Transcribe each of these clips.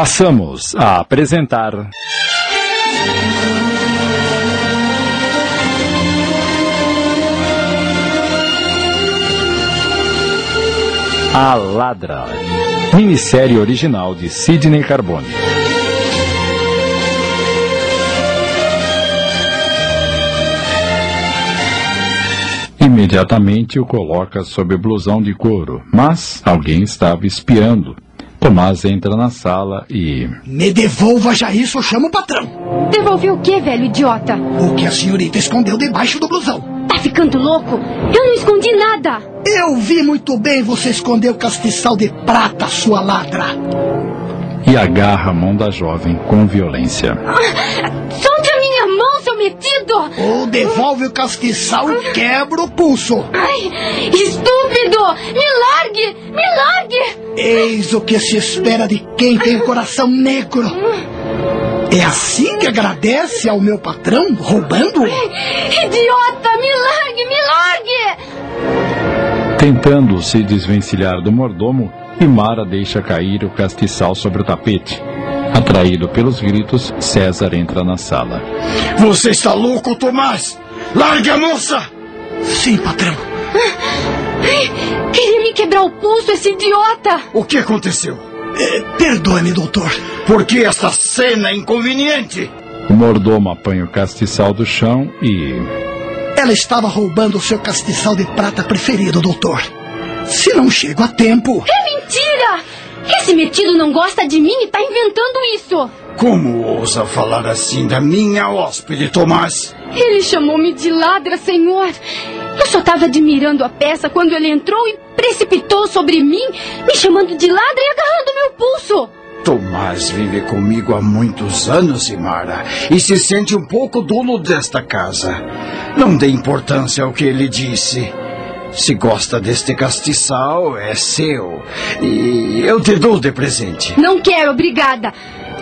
Passamos a apresentar. A Ladra, minissérie original de Sidney Carbone. Imediatamente o coloca sob blusão de couro, mas alguém estava espiando. Tomás entra na sala e. Me devolva já isso, eu chamo o patrão. Devolver o que, velho idiota? O que a senhorita escondeu debaixo do blusão. Tá ficando louco? Eu não escondi nada. Eu vi muito bem você esconder o castiçal de prata, sua ladra. E agarra a mão da jovem com violência. Solte a minha mão, seu metido! Ou devolve o castiçal e quebra o pulso. Ai, estúpido! Me largue! Me largue! Eis o que se espera de quem tem o coração negro. É assim que agradece ao meu patrão, roubando? Idiota! Me largue! Me largue! Tentando se desvencilhar do mordomo, Imara deixa cair o castiçal sobre o tapete. Atraído pelos gritos, César entra na sala. Você está louco, Tomás? Largue a moça! Sim, patrão. Queria me quebrar o pulso, esse idiota! O que aconteceu? É, Perdoe-me, doutor. Por que esta cena inconveniente? O mordomo apanha o castiçal do chão e. Ela estava roubando o seu castiçal de prata preferido, doutor. Se não chego a tempo. É mentira! Esse metido não gosta de mim e tá inventando isso! Como ousa falar assim da minha hóspede, Tomás? Ele chamou-me de ladra, senhor. Eu só estava admirando a peça quando ele entrou e precipitou sobre mim, me chamando de ladra e agarrando meu pulso. Tomás vive comigo há muitos anos, Imara, e se sente um pouco dono desta casa. Não dê importância ao que ele disse. Se gosta deste castiçal, é seu. E eu te dou de presente. Não quero, obrigada.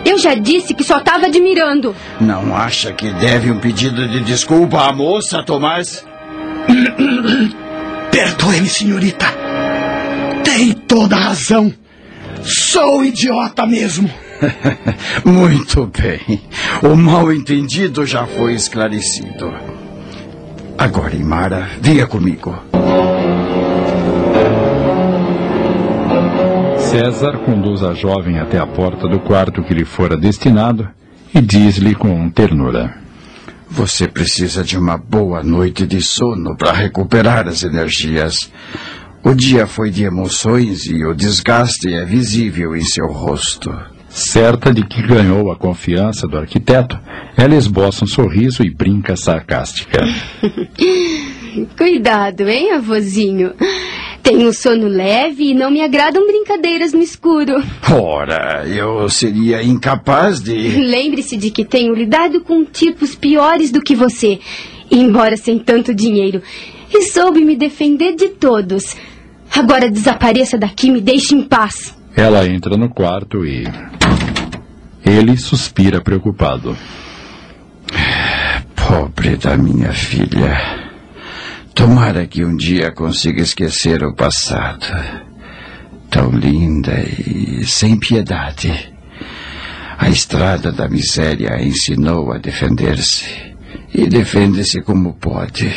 Eu já disse que só estava admirando. Não acha que deve um pedido de desculpa à moça, Tomás? Perdoe-me, senhorita. Tem toda a razão. Sou idiota mesmo. Muito bem. O mal entendido já foi esclarecido. Agora, Imara, venha comigo. César conduz a jovem até a porta do quarto que lhe fora destinado e diz-lhe com ternura: Você precisa de uma boa noite de sono para recuperar as energias. O dia foi de emoções e o desgaste é visível em seu rosto. Certa de que ganhou a confiança do arquiteto, ela esboça um sorriso e brinca sarcástica. Cuidado, hein, avôzinho? Tenho sono leve e não me agradam brincadeiras no escuro. Ora, eu seria incapaz de. Lembre-se de que tenho lidado com tipos piores do que você, embora sem tanto dinheiro, e soube me defender de todos. Agora desapareça daqui e me deixe em paz. Ela entra no quarto e. Ele suspira preocupado. Pobre da minha filha. Tomara que um dia consiga esquecer o passado. Tão linda e sem piedade. A estrada da miséria a ensinou a defender-se. E defende-se como pode.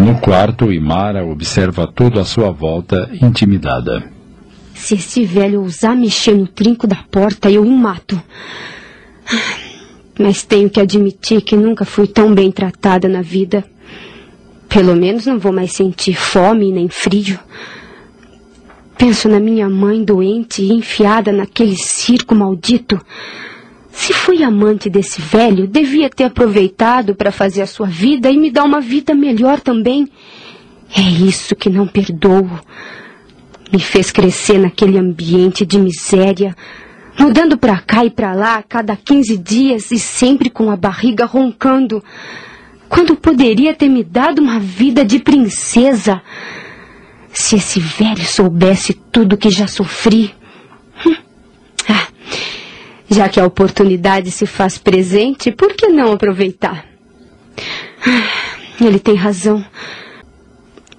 No quarto, Imara observa tudo à sua volta, intimidada. Se esse velho ousar mexer no trinco da porta, eu o mato. Mas tenho que admitir que nunca fui tão bem tratada na vida. Pelo menos não vou mais sentir fome nem frio. Penso na minha mãe doente e enfiada naquele circo maldito. Se fui amante desse velho, devia ter aproveitado para fazer a sua vida e me dar uma vida melhor também. É isso que não perdoo. Me fez crescer naquele ambiente de miséria, mudando para cá e para lá a cada 15 dias e sempre com a barriga roncando. Quando poderia ter me dado uma vida de princesa. Se esse velho soubesse tudo que já sofri. Hum. Ah, já que a oportunidade se faz presente, por que não aproveitar? Ah, Ele tem razão.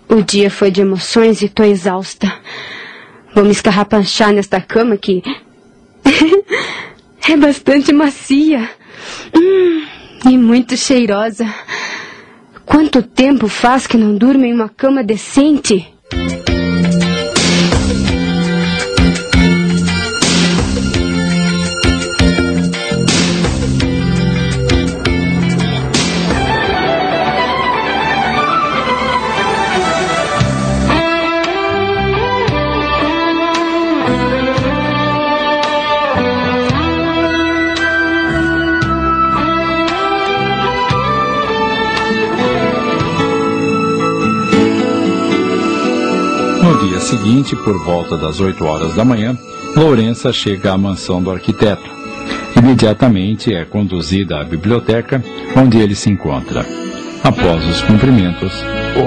O dia foi de emoções e tô exausta. Vou me escarrapanchar nesta cama que. é bastante macia. Hum, e muito cheirosa. Quanto tempo faz que não durmo em uma cama decente? Seguinte, por volta das 8 horas da manhã, Lourença chega à mansão do arquiteto. Imediatamente é conduzida à biblioteca, onde ele se encontra. Após os cumprimentos.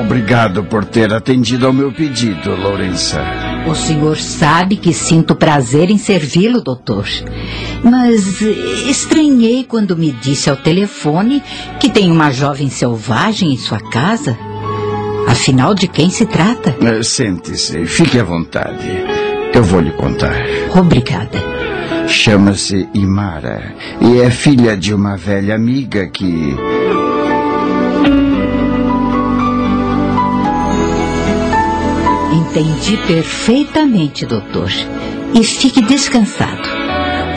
Obrigado por ter atendido ao meu pedido, Lourença. O senhor sabe que sinto prazer em servi-lo, doutor. Mas estranhei quando me disse ao telefone que tem uma jovem selvagem em sua casa. Afinal, de quem se trata? Eh, sente-se, fique à vontade. Eu vou lhe contar. Obrigada. Chama-se Imara e é filha de uma velha amiga que. Entendi perfeitamente, doutor. E fique descansado.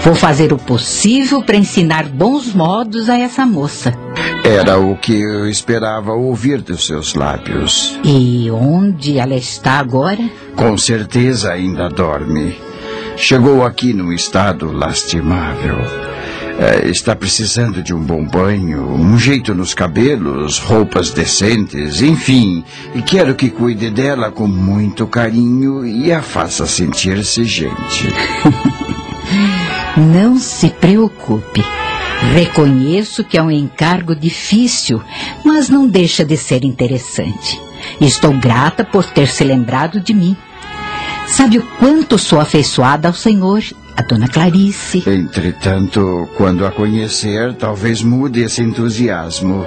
Vou fazer o possível para ensinar bons modos a essa moça. Era o que eu esperava ouvir dos seus lábios. E onde ela está agora? Com certeza ainda dorme. Chegou aqui num estado lastimável. É, está precisando de um bom banho, um jeito nos cabelos, roupas decentes, enfim. E quero que cuide dela com muito carinho e a faça sentir-se gente. Não se preocupe. Reconheço que é um encargo difícil, mas não deixa de ser interessante. Estou grata por ter se lembrado de mim. Sabe o quanto sou afeiçoada ao Senhor, a Dona Clarice. Entretanto, quando a conhecer, talvez mude esse entusiasmo.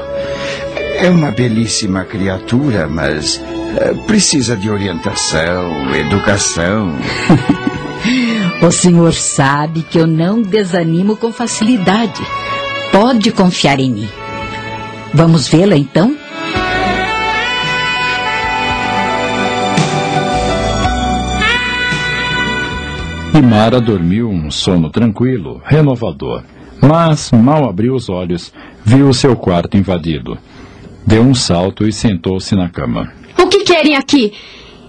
É uma belíssima criatura, mas é, precisa de orientação, educação. o senhor sabe que eu não desanimo com facilidade. Pode confiar em mim. Vamos vê-la então? Imara dormiu um sono tranquilo, renovador, mas mal abriu os olhos, viu seu quarto invadido. Deu um salto e sentou-se na cama. O que querem aqui?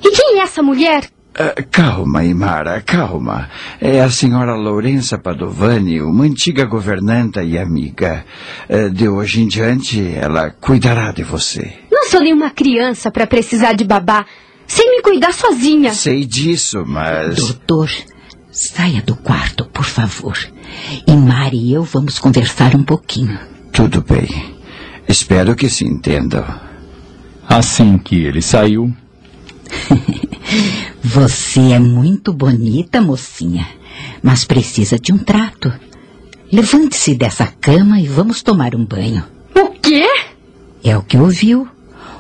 E quem é essa mulher? Uh, calma, Imara, calma. É a senhora Lourença Padovani, uma antiga governanta e amiga. Uh, de hoje em diante, ela cuidará de você. Não sou nenhuma criança para precisar de babá. Sem me cuidar sozinha. Sei disso, mas. Doutor, saia do quarto, por favor. Imara e eu vamos conversar um pouquinho. Tudo bem. Espero que se entendam. Assim que ele saiu. Você é muito bonita, mocinha, mas precisa de um trato. Levante-se dessa cama e vamos tomar um banho. O quê? É o que ouviu.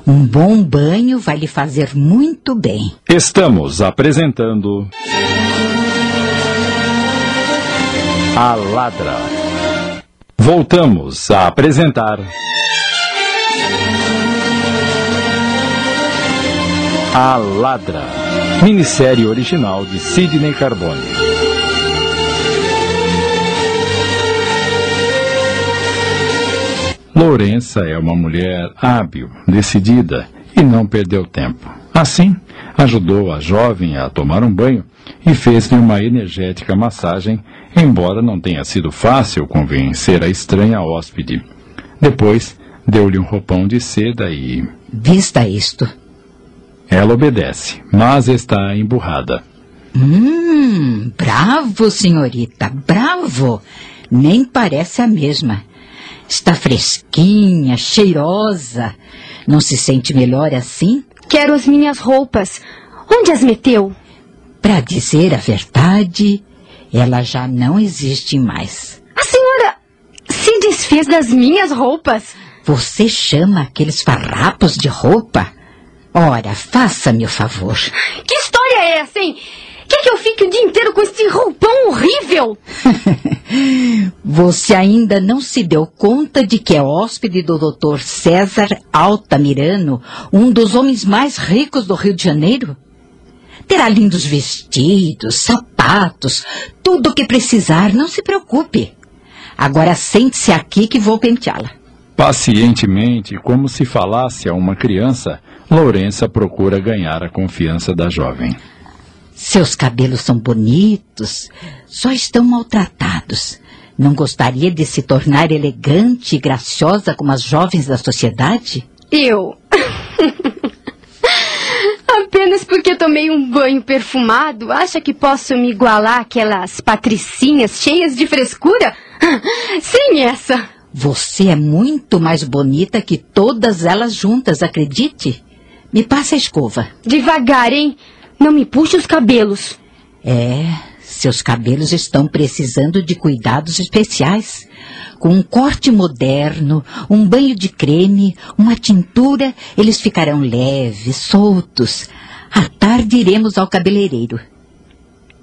Um bom banho vai lhe fazer muito bem. Estamos apresentando. A Ladra. Voltamos a apresentar. A Ladra, minissérie original de Sidney Carbone. Lourença é uma mulher hábil, decidida e não perdeu tempo. Assim, ajudou a jovem a tomar um banho e fez-lhe uma energética massagem, embora não tenha sido fácil convencer a estranha hóspede. Depois, deu-lhe um roupão de seda e. Vista isto. Ela obedece, mas está emburrada. Hum, bravo, senhorita, bravo. Nem parece a mesma. Está fresquinha, cheirosa. Não se sente melhor assim? Quero as minhas roupas. Onde as meteu? Para dizer a verdade, ela já não existe mais. A senhora se desfez das minhas roupas? Você chama aqueles farrapos de roupa? Ora, faça-me o favor. Que história é essa, hein? Quer que eu fique o dia inteiro com esse roupão horrível? Você ainda não se deu conta de que é hóspede do Dr. César Altamirano, um dos homens mais ricos do Rio de Janeiro? Terá lindos vestidos, sapatos, tudo o que precisar, não se preocupe. Agora sente-se aqui que vou penteá-la. Pacientemente, como se falasse a uma criança, Lourença procura ganhar a confiança da jovem. Seus cabelos são bonitos, só estão maltratados. Não gostaria de se tornar elegante e graciosa como as jovens da sociedade? Eu. Apenas porque tomei um banho perfumado, acha que posso me igualar àquelas patricinhas cheias de frescura? Sem essa. Você é muito mais bonita que todas elas juntas, acredite. Me passa a escova. Devagar, hein? Não me puxe os cabelos. É, seus cabelos estão precisando de cuidados especiais. Com um corte moderno, um banho de creme, uma tintura, eles ficarão leves, soltos. À tarde iremos ao cabeleireiro.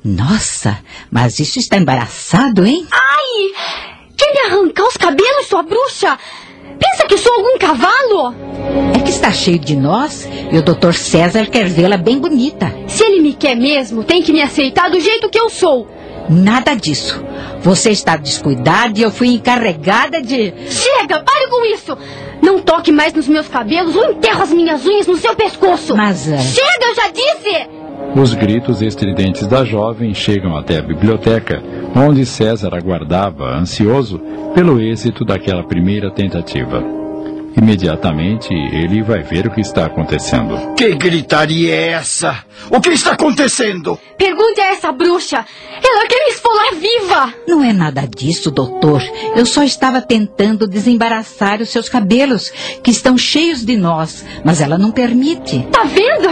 Nossa, mas isso está embaraçado, hein? Ai! Quer me arrancar os cabelos, sua bruxa? Pensa que sou algum cavalo? É que está cheio de nós e o Dr. César quer vê-la bem bonita. Se ele me quer mesmo, tem que me aceitar do jeito que eu sou. Nada disso. Você está descuidada e eu fui encarregada de. Chega, pare com isso! Não toque mais nos meus cabelos ou enterro as minhas unhas no seu pescoço! Mas. Uh... Chega, eu já disse! Os gritos estridentes da jovem chegam até a biblioteca, onde César aguardava, ansioso, pelo êxito daquela primeira tentativa. Imediatamente ele vai ver o que está acontecendo. Que gritaria é essa? O que está acontecendo? Pergunte a essa bruxa. Ela quer me esfolar viva. Não é nada disso, doutor. Eu só estava tentando desembaraçar os seus cabelos, que estão cheios de nós, mas ela não permite. Tá vendo?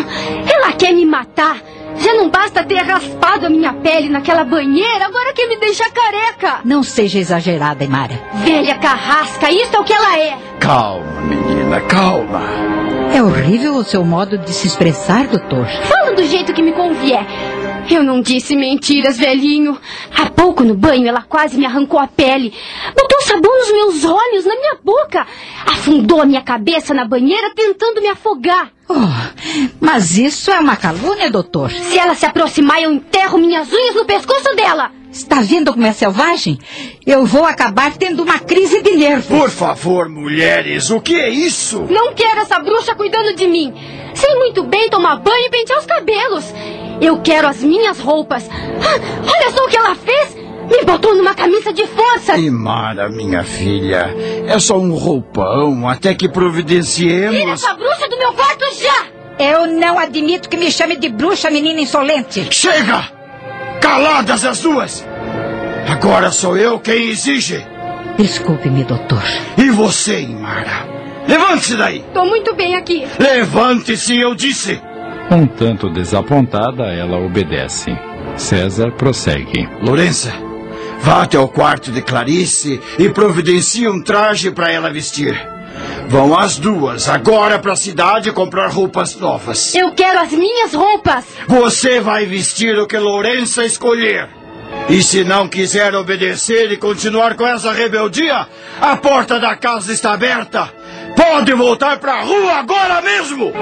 Ela quer me matar. Já não basta ter raspado a minha pele naquela banheira, agora quer me deixar careca. Não seja exagerada, Imara. Velha carrasca, isso é o que ela é. Calma, menina, calma. É horrível o seu modo de se expressar, doutor. Fala do jeito que me convier. Eu não disse mentiras, velhinho. Há pouco no banho ela quase me arrancou a pele. Botou sabão nos meus olhos, na minha boca. Afundou a minha cabeça na banheira tentando me afogar. Oh, mas isso é uma calúnia, doutor. Se ela se aproximar, eu enterro minhas unhas no pescoço dela. Está vendo como é selvagem? Eu vou acabar tendo uma crise de nervos. Por favor, mulheres, o que é isso? Não quero essa bruxa cuidando de mim. Sei muito bem tomar banho e pentear os cabelos. Eu quero as minhas roupas. Ah, olha só o que ela fez! Me botou numa camisa de força! Imara, minha filha, é só um roupão até que providenciemos. Tira essa bruxa do meu quarto já! Eu não admito que me chame de bruxa, menina insolente. Chega! Caladas as duas! Agora sou eu quem exige. Desculpe-me, doutor. E você, Imara? Levante-se daí! Tô muito bem aqui. Levante-se, eu disse! Um tanto desapontada, ela obedece. César prossegue. Lourença, vá até o quarto de Clarice e providencie um traje para ela vestir. Vão as duas agora para a cidade comprar roupas novas. Eu quero as minhas roupas. Você vai vestir o que Lourença escolher. E se não quiser obedecer e continuar com essa rebeldia, a porta da casa está aberta. Pode voltar para a rua agora mesmo.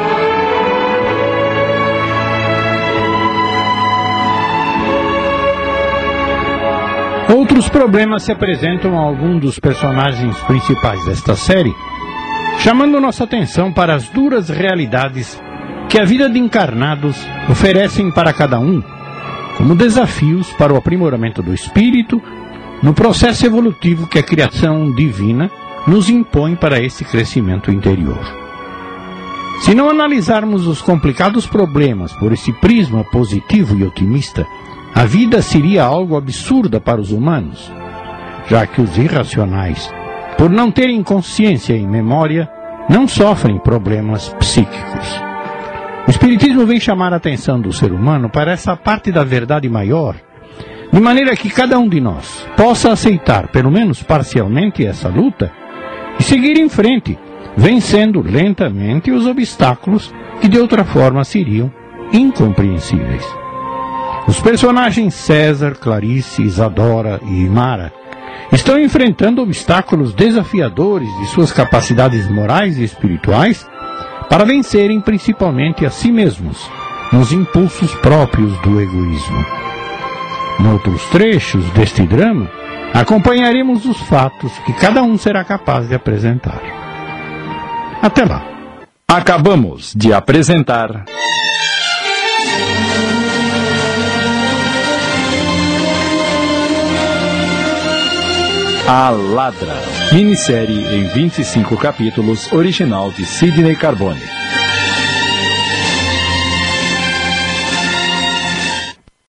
Outros problemas se apresentam a algum dos personagens principais desta série, chamando nossa atenção para as duras realidades que a vida de encarnados oferecem para cada um, como desafios para o aprimoramento do espírito no processo evolutivo que a criação divina nos impõe para esse crescimento interior. Se não analisarmos os complicados problemas por esse prisma positivo e otimista, a vida seria algo absurda para os humanos, já que os irracionais, por não terem consciência e memória, não sofrem problemas psíquicos. O Espiritismo vem chamar a atenção do ser humano para essa parte da verdade maior, de maneira que cada um de nós possa aceitar, pelo menos parcialmente, essa luta e seguir em frente, vencendo lentamente os obstáculos que de outra forma seriam incompreensíveis. Os personagens César, Clarice, Isadora e Mara estão enfrentando obstáculos desafiadores de suas capacidades morais e espirituais para vencerem principalmente a si mesmos, nos impulsos próprios do egoísmo. Noutros trechos deste drama, acompanharemos os fatos que cada um será capaz de apresentar. Até lá. Acabamos de apresentar. A Ladra, minissérie em 25 capítulos, original de Sidney Carbone.